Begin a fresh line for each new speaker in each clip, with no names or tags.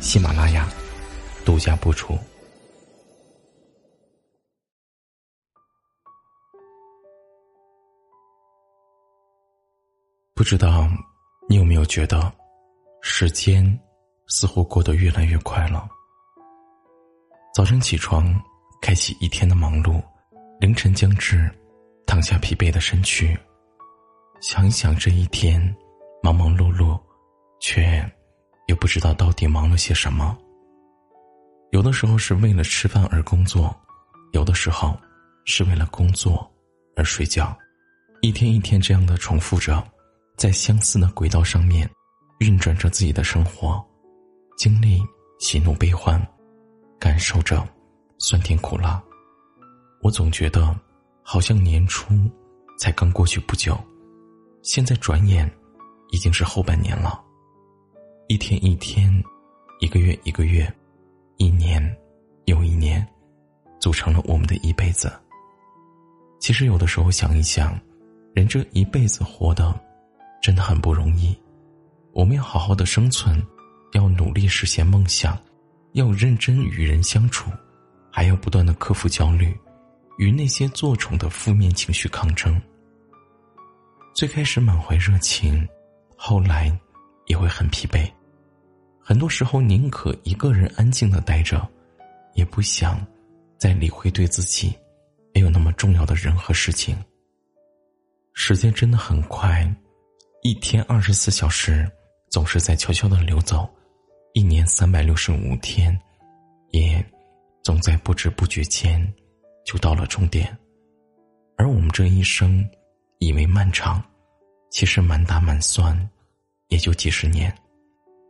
喜马拉雅独家播出。不知道你有没有觉得，时间似乎过得越来越快了。早晨起床，开启一天的忙碌；凌晨将至，躺下疲惫的身躯。想想这一天，忙忙碌碌，却不知道到底忙了些什么。有的时候是为了吃饭而工作，有的时候是为了工作而睡觉，一天一天这样的重复着。在相似的轨道上面，运转着自己的生活，经历喜怒悲欢，感受着酸甜苦辣。我总觉得，好像年初才刚过去不久，现在转眼已经是后半年了。一天一天，一个月一个月，一年又一年，组成了我们的一辈子。其实有的时候想一想，人这一辈子活的。真的很不容易，我们要好好的生存，要努力实现梦想，要认真与人相处，还要不断的克服焦虑，与那些做宠的负面情绪抗争。最开始满怀热情，后来也会很疲惫，很多时候宁可一个人安静的待着，也不想再理会对自己没有那么重要的人和事情。时间真的很快。一天二十四小时，总是在悄悄的流走；一年三百六十五天，也总在不知不觉间就到了终点。而我们这一生，以为漫长，其实满打满算，也就几十年。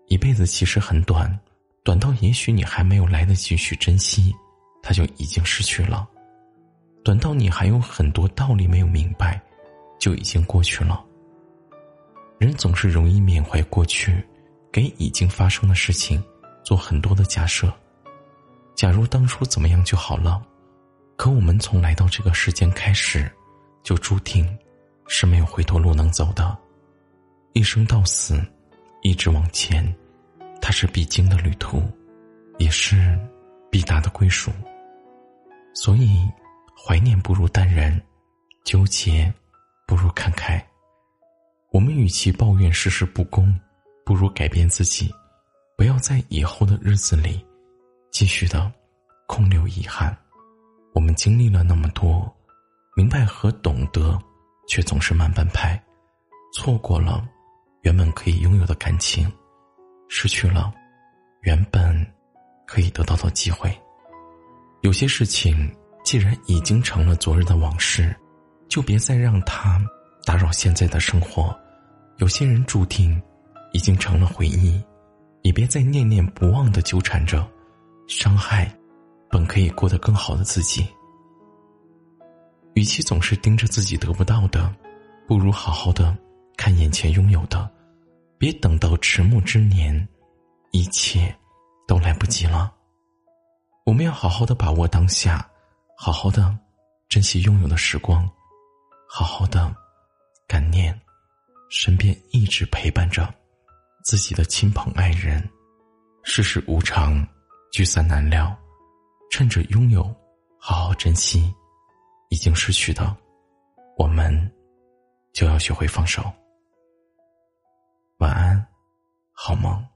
一辈子其实很短，短到也许你还没有来得及去珍惜，它就已经失去了；短到你还有很多道理没有明白，就已经过去了。人总是容易缅怀过去，给已经发生的事情做很多的假设。假如当初怎么样就好了，可我们从来到这个世间开始，就注定是没有回头路能走的。一生到死，一直往前，它是必经的旅途，也是必达的归属。所以，怀念不如淡然，纠结不如看开。我们与其抱怨世事不公，不如改变自己，不要在以后的日子里继续的空留遗憾。我们经历了那么多，明白和懂得，却总是慢半拍，错过了原本可以拥有的感情，失去了原本可以得到的机会。有些事情既然已经成了昨日的往事，就别再让它打扰现在的生活。有些人注定已经成了回忆，也别再念念不忘的纠缠着，伤害本可以过得更好的自己。与其总是盯着自己得不到的，不如好好的看眼前拥有的，别等到迟暮之年，一切都来不及了。我们要好好的把握当下，好好的珍惜拥有的时光，好好的感念。身边一直陪伴着自己的亲朋爱人，世事无常，聚散难料，趁着拥有，好好珍惜；已经失去的，我们就要学会放手。晚安，好梦。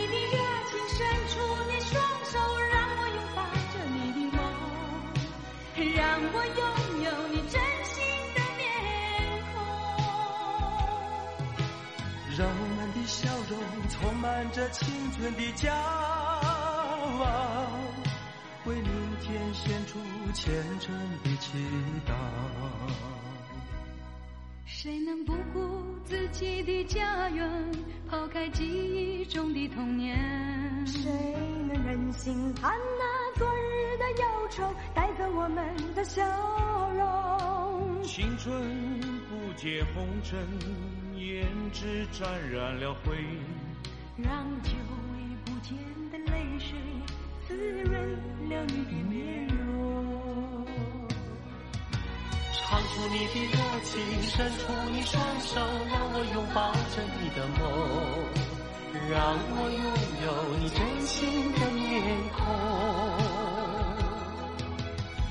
让我拥有你真心的面孔，
让我们的笑容充满着青春的骄傲，为明天献出虔诚的祈祷。
谁能不顾自己的家园，抛开记忆中的童年？
谁能忍心看那昨日的忧愁带走我们的笑容？
青春不解红尘，胭脂沾染了灰，
让久已不见的泪水滋润了你的面容。
唱出你的热情，伸出你双手，让我拥抱着你的梦。让我拥有你真心的面孔，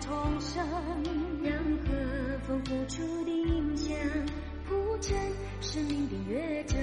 重生，让和风拂出的影响铺成生命的乐章。